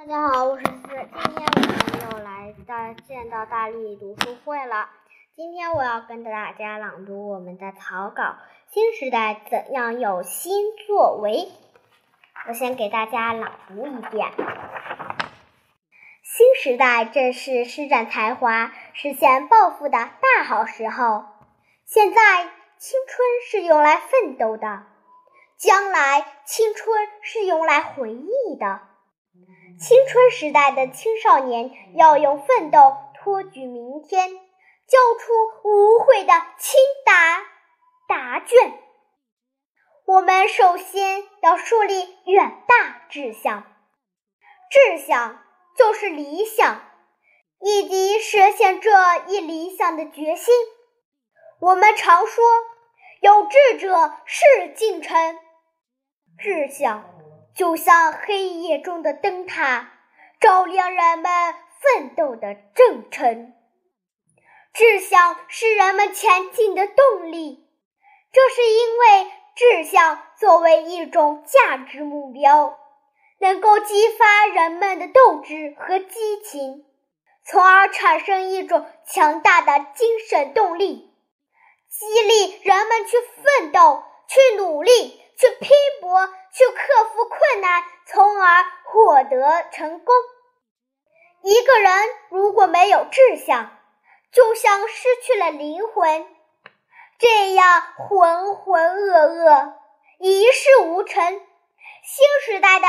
大家好，我是思。今天我们又来到见到大力读书会了。今天我要跟大家朗读我们的草稿《新时代怎样有新作为》。我先给大家朗读一遍：新时代正是施展才华、实现抱负的大好时候。现在，青春是用来奋斗的，将来，青春是用来回忆的。青春时代的青少年要用奋斗托举明天，交出无悔的清答答卷。我们首先要树立远大志向，志向就是理想，以及实现这一理想的决心。我们常说，有志者事竟成，志向。就像黑夜中的灯塔，照亮人们奋斗的征程。志向是人们前进的动力，这是因为志向作为一种价值目标，能够激发人们的斗志和激情，从而产生一种强大的精神动力，激励人们去奋斗、去努力、去拼搏。获得成功。一个人如果没有志向，就像失去了灵魂，这样浑浑噩噩，一事无成。新时代的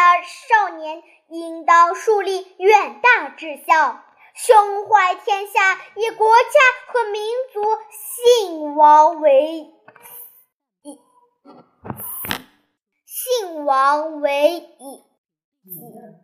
少年应当树立远大志向，胸怀天下，以国家和民族兴亡为。兴亡为己几几任？